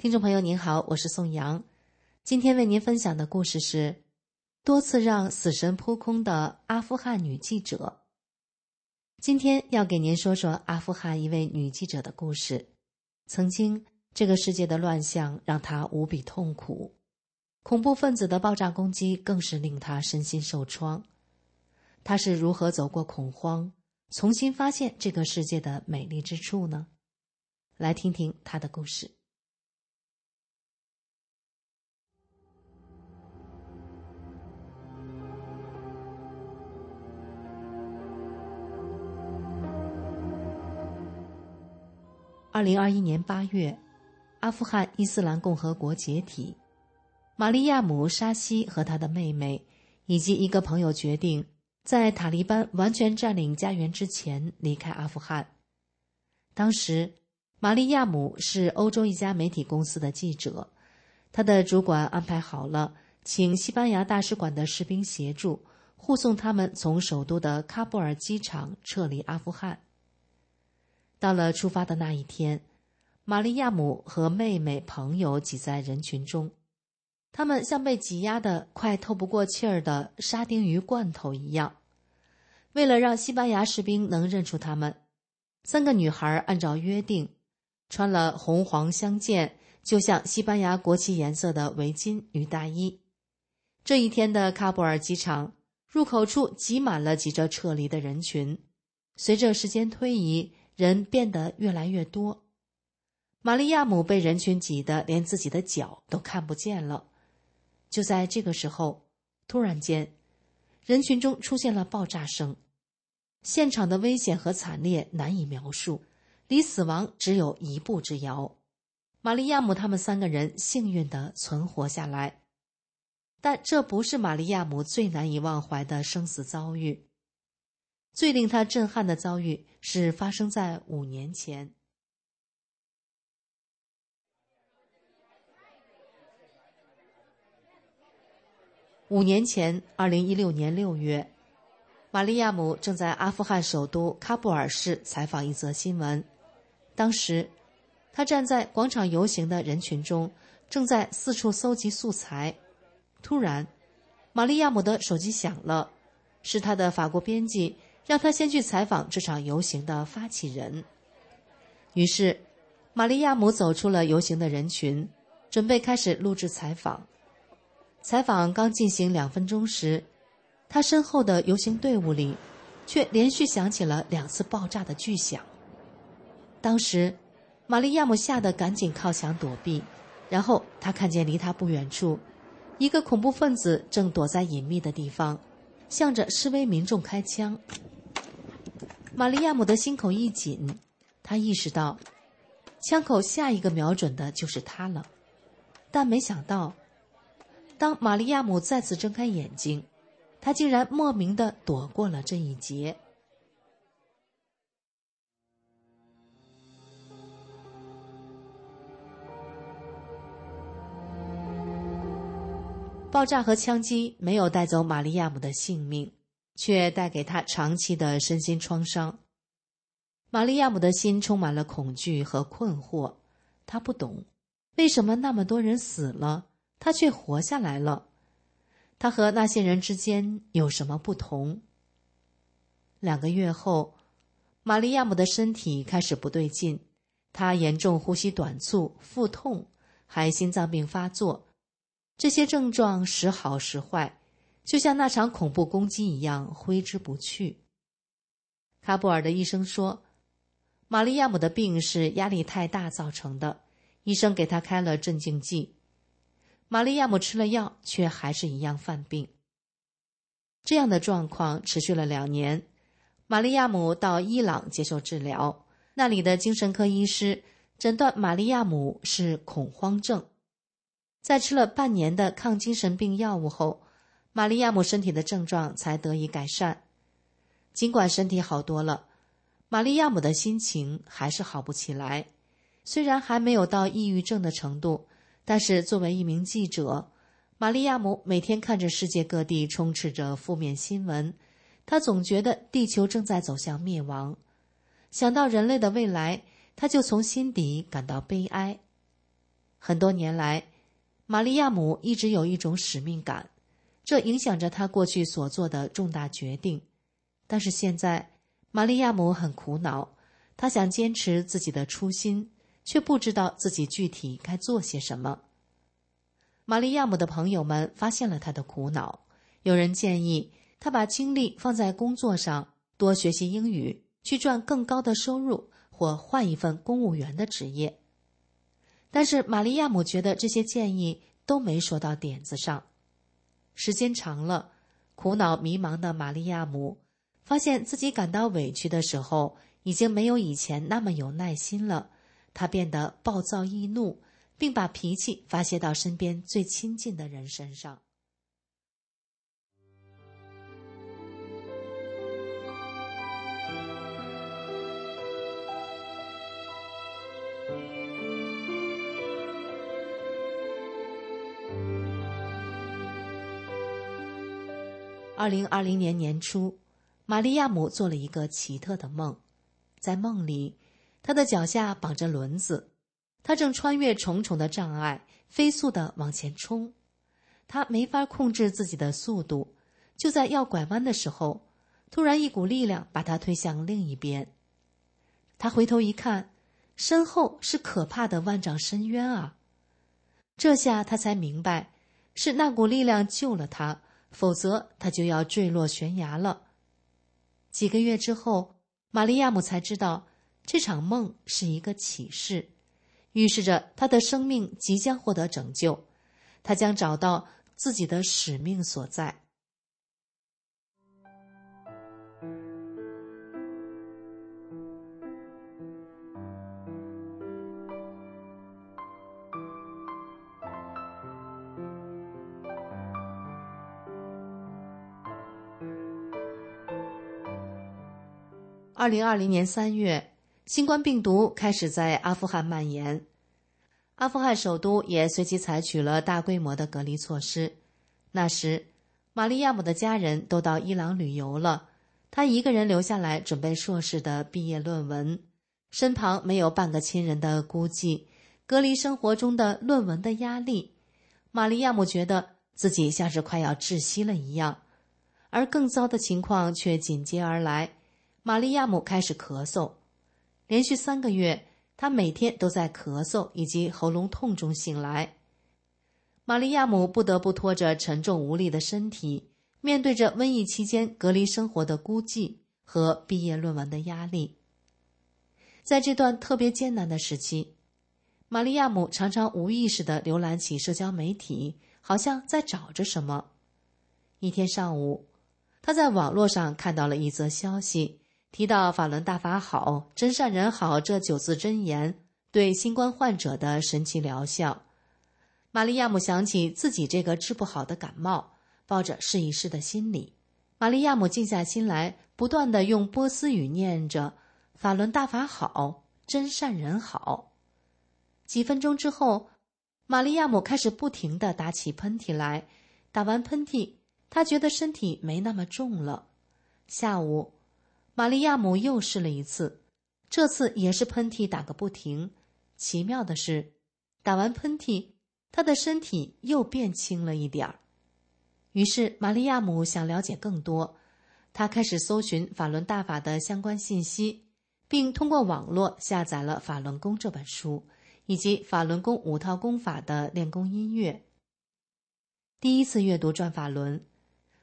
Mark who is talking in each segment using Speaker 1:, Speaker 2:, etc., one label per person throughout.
Speaker 1: 听众朋友您好，我是宋阳，今天为您分享的故事是多次让死神扑空的阿富汗女记者。今天要给您说说阿富汗一位女记者的故事。曾经，这个世界的乱象让她无比痛苦，恐怖分子的爆炸攻击更是令她身心受创。她是如何走过恐慌，重新发现这个世界的美丽之处呢？来听听她的故事。二零二一年八月，阿富汗伊斯兰共和国解体，玛利亚姆·沙西和他的妹妹以及一个朋友决定，在塔利班完全占领家园之前离开阿富汗。当时，玛利亚姆是欧洲一家媒体公司的记者，他的主管安排好了，请西班牙大使馆的士兵协助护送他们从首都的喀布尔机场撤离阿富汗。到了出发的那一天，玛利亚姆和妹妹、朋友挤在人群中，他们像被挤压的快透不过气儿的沙丁鱼罐头一样。为了让西班牙士兵能认出他们，三个女孩按照约定，穿了红黄相间、就像西班牙国旗颜色的围巾与大衣。这一天的喀布尔机场入口处挤满了急着撤离的人群。随着时间推移，人变得越来越多，玛利亚姆被人群挤得连自己的脚都看不见了。就在这个时候，突然间，人群中出现了爆炸声，现场的危险和惨烈难以描述，离死亡只有一步之遥。玛利亚姆他们三个人幸运的存活下来，但这不是玛利亚姆最难以忘怀的生死遭遇。最令他震撼的遭遇是发生在五年前。五年前，二零一六年六月，玛利亚姆正在阿富汗首都喀布尔市采访一则新闻。当时，他站在广场游行的人群中，正在四处搜集素材。突然，玛利亚姆的手机响了，是他的法国编辑。让他先去采访这场游行的发起人。于是，玛利亚姆走出了游行的人群，准备开始录制采访。采访刚进行两分钟时，他身后的游行队伍里，却连续响起了两次爆炸的巨响。当时，玛利亚姆吓得赶紧靠墙躲避，然后他看见离他不远处，一个恐怖分子正躲在隐秘的地方，向着示威民众开枪。玛利亚姆的心口一紧，他意识到，枪口下一个瞄准的就是他了。但没想到，当玛利亚姆再次睁开眼睛，他竟然莫名的躲过了这一劫。爆炸和枪击没有带走玛利亚姆的性命。却带给他长期的身心创伤。玛利亚姆的心充满了恐惧和困惑，他不懂为什么那么多人死了，他却活下来了。他和那些人之间有什么不同？两个月后，玛利亚姆的身体开始不对劲，他严重呼吸短促、腹痛，还心脏病发作，这些症状时好时坏。就像那场恐怖攻击一样挥之不去。喀布尔的医生说，玛利亚姆的病是压力太大造成的。医生给他开了镇静剂，玛利亚姆吃了药，却还是一样犯病。这样的状况持续了两年。玛利亚姆到伊朗接受治疗，那里的精神科医师诊断玛利亚姆是恐慌症。在吃了半年的抗精神病药物后，玛利亚姆身体的症状才得以改善。尽管身体好多了，玛利亚姆的心情还是好不起来。虽然还没有到抑郁症的程度，但是作为一名记者，玛利亚姆每天看着世界各地充斥着负面新闻，他总觉得地球正在走向灭亡。想到人类的未来，他就从心底感到悲哀。很多年来，玛利亚姆一直有一种使命感，这影响着他过去所做的重大决定。但是现在，玛利亚姆很苦恼，他想坚持自己的初心。却不知道自己具体该做些什么。玛利亚姆的朋友们发现了他的苦恼，有人建议他把精力放在工作上，多学习英语，去赚更高的收入，或换一份公务员的职业。但是玛利亚姆觉得这些建议都没说到点子上。时间长了，苦恼迷茫的玛利亚姆发现自己感到委屈的时候，已经没有以前那么有耐心了。她变得暴躁易怒，并把脾气发泄到身边最亲近的人身上。二零二零年年初，玛利亚姆做了一个奇特的梦，在梦里。他的脚下绑着轮子，他正穿越重重的障碍，飞速的往前冲。他没法控制自己的速度，就在要拐弯的时候，突然一股力量把他推向另一边。他回头一看，身后是可怕的万丈深渊啊！这下他才明白，是那股力量救了他，否则他就要坠落悬崖了。几个月之后，玛利亚姆才知道。这场梦是一个启示，预示着他的生命即将获得拯救，他将找到自己的使命所在。二零二零年三月。新冠病毒开始在阿富汗蔓延，阿富汗首都也随即采取了大规模的隔离措施。那时，玛利亚姆的家人都到伊朗旅游了，他一个人留下来准备硕士的毕业论文，身旁没有半个亲人的孤寂，隔离生活中的论文的压力，玛利亚姆觉得自己像是快要窒息了一样。而更糟的情况却紧接而来，玛利亚姆开始咳嗽。连续三个月，他每天都在咳嗽以及喉咙痛中醒来。玛利亚姆不得不拖着沉重无力的身体，面对着瘟疫期间隔离生活的孤寂和毕业论文的压力。在这段特别艰难的时期，玛利亚姆常常无意识的浏览起社交媒体，好像在找着什么。一天上午，他在网络上看到了一则消息。提到法轮大法好，真善人好这九字真言对新冠患者的神奇疗效，玛利亚姆想起自己这个治不好的感冒，抱着试一试的心理，玛利亚姆静下心来，不断的用波斯语念着“法轮大法好，真善人好”。几分钟之后，玛利亚姆开始不停的打起喷嚏来，打完喷嚏，他觉得身体没那么重了。下午。玛利亚姆又试了一次，这次也是喷嚏打个不停。奇妙的是，打完喷嚏，他的身体又变轻了一点儿。于是，玛利亚姆想了解更多，他开始搜寻法轮大法的相关信息，并通过网络下载了《法轮功》这本书，以及《法轮功五套功法》的练功音乐。第一次阅读《转法轮》，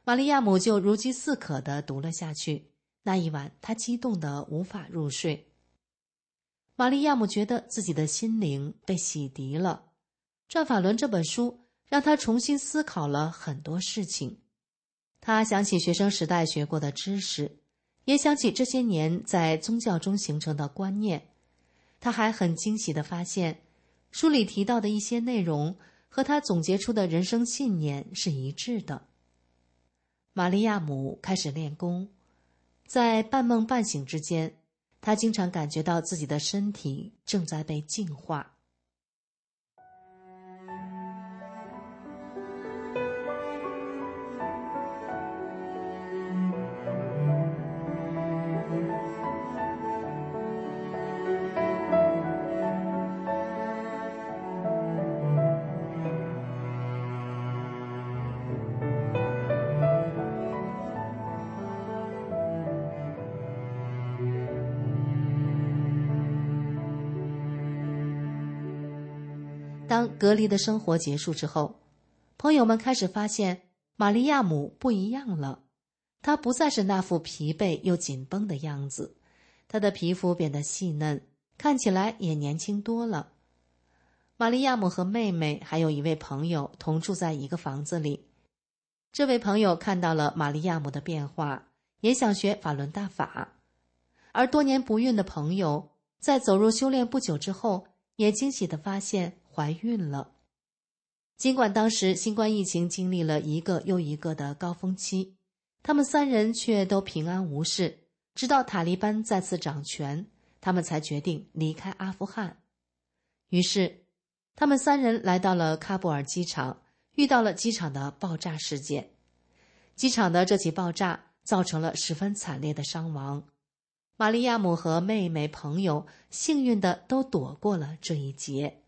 Speaker 1: 玛利亚姆就如饥似渴地读了下去。那一晚，他激动得无法入睡。玛利亚姆觉得自己的心灵被洗涤了。《转法轮》这本书让他重新思考了很多事情。他想起学生时代学过的知识，也想起这些年在宗教中形成的观念。他还很惊喜的发现，书里提到的一些内容和他总结出的人生信念是一致的。玛利亚姆开始练功，在半梦半醒之间，他经常感觉到自己的身体正在被净化。当隔离的生活结束之后，朋友们开始发现玛利亚姆不一样了。她不再是那副疲惫又紧绷的样子，她的皮肤变得细嫩，看起来也年轻多了。玛利亚姆和妹妹还有一位朋友同住在一个房子里。这位朋友看到了玛利亚姆的变化，也想学法轮大法。而多年不孕的朋友在走入修炼不久之后，也惊喜的发现。怀孕了。尽管当时新冠疫情经历了一个又一个的高峰期，他们三人却都平安无事。直到塔利班再次掌权，他们才决定离开阿富汗。于是，他们三人来到了喀布尔机场，遇到了机场的爆炸事件。机场的这起爆炸造成了十分惨烈的伤亡。玛利亚姆和妹妹朋友幸运的都躲过了这一劫。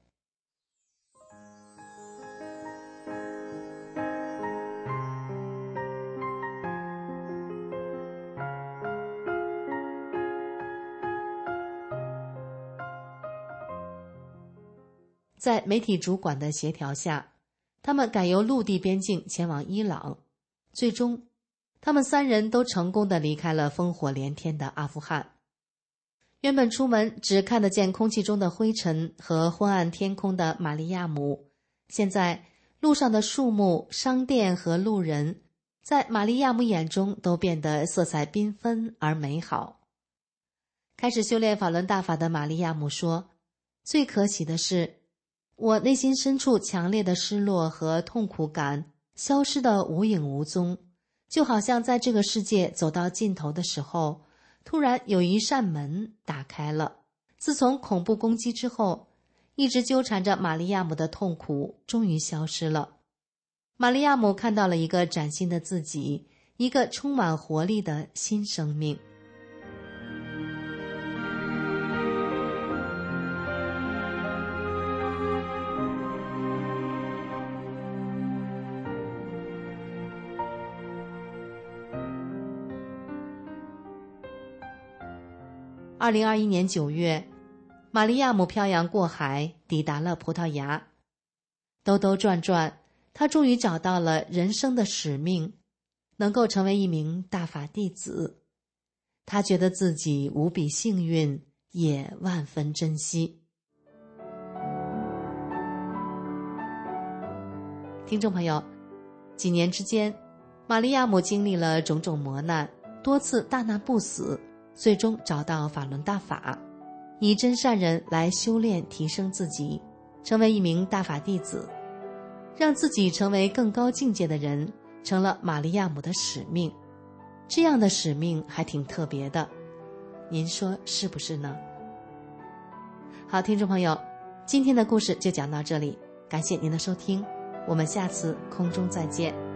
Speaker 1: 在媒体主管的协调下，他们改由陆地边境前往伊朗。最终，他们三人都成功的离开了烽火连天的阿富汗。原本出门只看得见空气中的灰尘和昏暗天空的玛利亚姆，现在路上的树木、商店和路人，在玛利亚姆眼中都变得色彩缤纷而美好。开始修炼法轮大法的玛利亚姆说：“最可喜的是。”我内心深处强烈的失落和痛苦感消失的无影无踪，就好像在这个世界走到尽头的时候，突然有一扇门打开了。自从恐怖攻击之后，一直纠缠着玛利亚姆的痛苦终于消失了。玛利亚姆看到了一个崭新的自己，一个充满活力的新生命。二零二一年九月，玛利亚姆漂洋过海，抵达了葡萄牙。兜兜转转，他终于找到了人生的使命，能够成为一名大法弟子。他觉得自己无比幸运，也万分珍惜。听众朋友，几年之间，玛利亚姆经历了种种磨难，多次大难不死。最终找到法轮大法，以真善人来修炼提升自己，成为一名大法弟子，让自己成为更高境界的人，成了玛利亚姆的使命。这样的使命还挺特别的，您说是不是呢？好，听众朋友，今天的故事就讲到这里，感谢您的收听，我们下次空中再见。